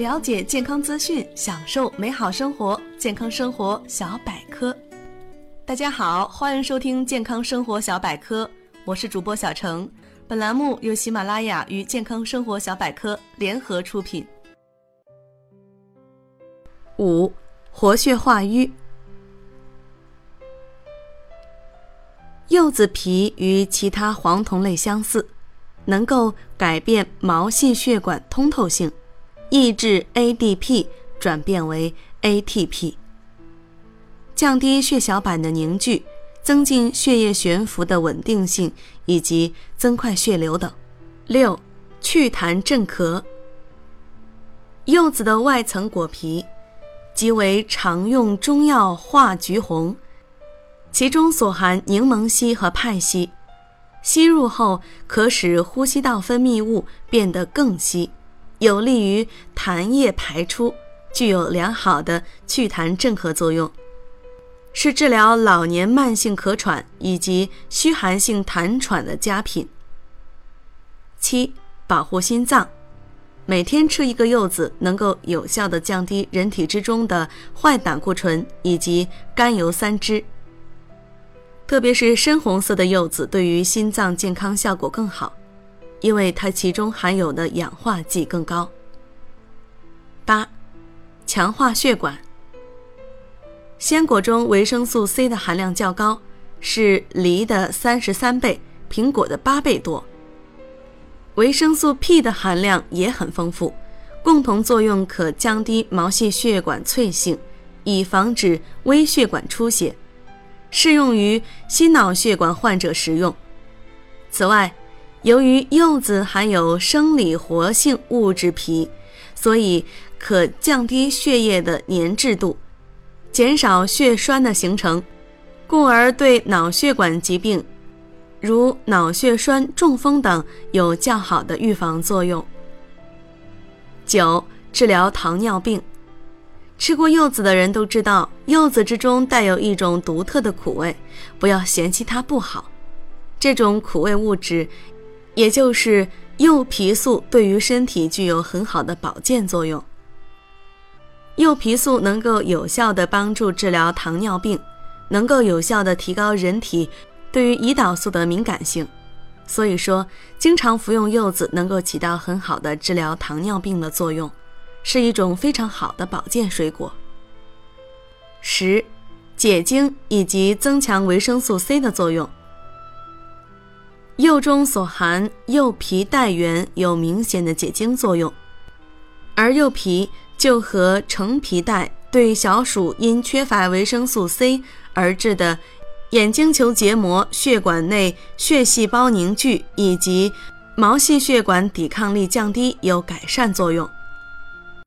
了解健康资讯，享受美好生活。健康生活小百科，大家好，欢迎收听健康生活小百科，我是主播小程。本栏目由喜马拉雅与健康生活小百科联合出品。五、活血化瘀。柚子皮与其他黄酮类相似，能够改变毛细血管通透性。抑制 ADP 转变为 ATP，降低血小板的凝聚，增进血液悬浮的稳定性，以及增快血流等。六、祛痰镇咳。柚子的外层果皮即为常用中药化橘红，其中所含柠檬烯和派烯，吸入后可使呼吸道分泌物变得更稀。有利于痰液排出，具有良好的祛痰镇咳作用，是治疗老年慢性咳喘以及虚寒性痰喘的佳品。七、保护心脏，每天吃一个柚子，能够有效的降低人体之中的坏胆固醇以及甘油三酯。特别是深红色的柚子，对于心脏健康效果更好。因为它其中含有的氧化剂更高。八、强化血管。鲜果中维生素 C 的含量较高，是梨的三十三倍，苹果的八倍多。维生素 P 的含量也很丰富，共同作用可降低毛细血管脆性，以防止微血管出血，适用于心脑血管患者食用。此外，由于柚子含有生理活性物质皮，所以可降低血液的粘滞度，减少血栓的形成，故而对脑血管疾病，如脑血栓、中风等有较好的预防作用。九、治疗糖尿病。吃过柚子的人都知道，柚子之中带有一种独特的苦味，不要嫌弃它不好。这种苦味物质。也就是柚皮素对于身体具有很好的保健作用。柚皮素能够有效的帮助治疗糖尿病，能够有效的提高人体对于胰岛素的敏感性，所以说经常服用柚子能够起到很好的治疗糖尿病的作用，是一种非常好的保健水果。十，解精以及增强维生素 C 的作用。柚中所含柚皮带原有明显的解痉作用，而柚皮就和橙皮带对小鼠因缺乏维生素 C 而致的眼睛球结膜、血管内血细胞凝聚以及毛细血管抵抗力降低有改善作用。